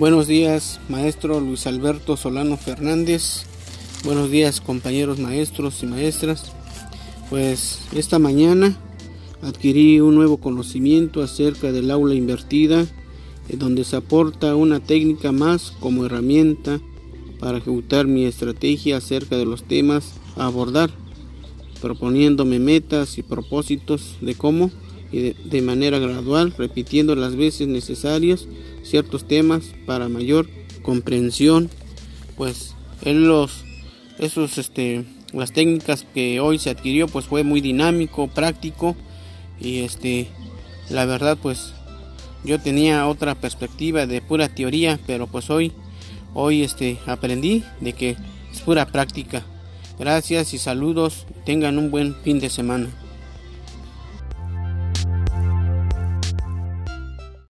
Buenos días, maestro Luis Alberto Solano Fernández. Buenos días, compañeros maestros y maestras. Pues esta mañana adquirí un nuevo conocimiento acerca del aula invertida, en donde se aporta una técnica más como herramienta para ejecutar mi estrategia acerca de los temas a abordar, proponiéndome metas y propósitos de cómo y de, manera gradual, repitiendo las veces necesarias ciertos temas para mayor comprensión, pues en los esos este las técnicas que hoy se adquirió pues fue muy dinámico, práctico y este la verdad pues yo tenía otra perspectiva de pura teoría, pero pues hoy hoy este aprendí de que es pura práctica. Gracias y saludos, tengan un buen fin de semana.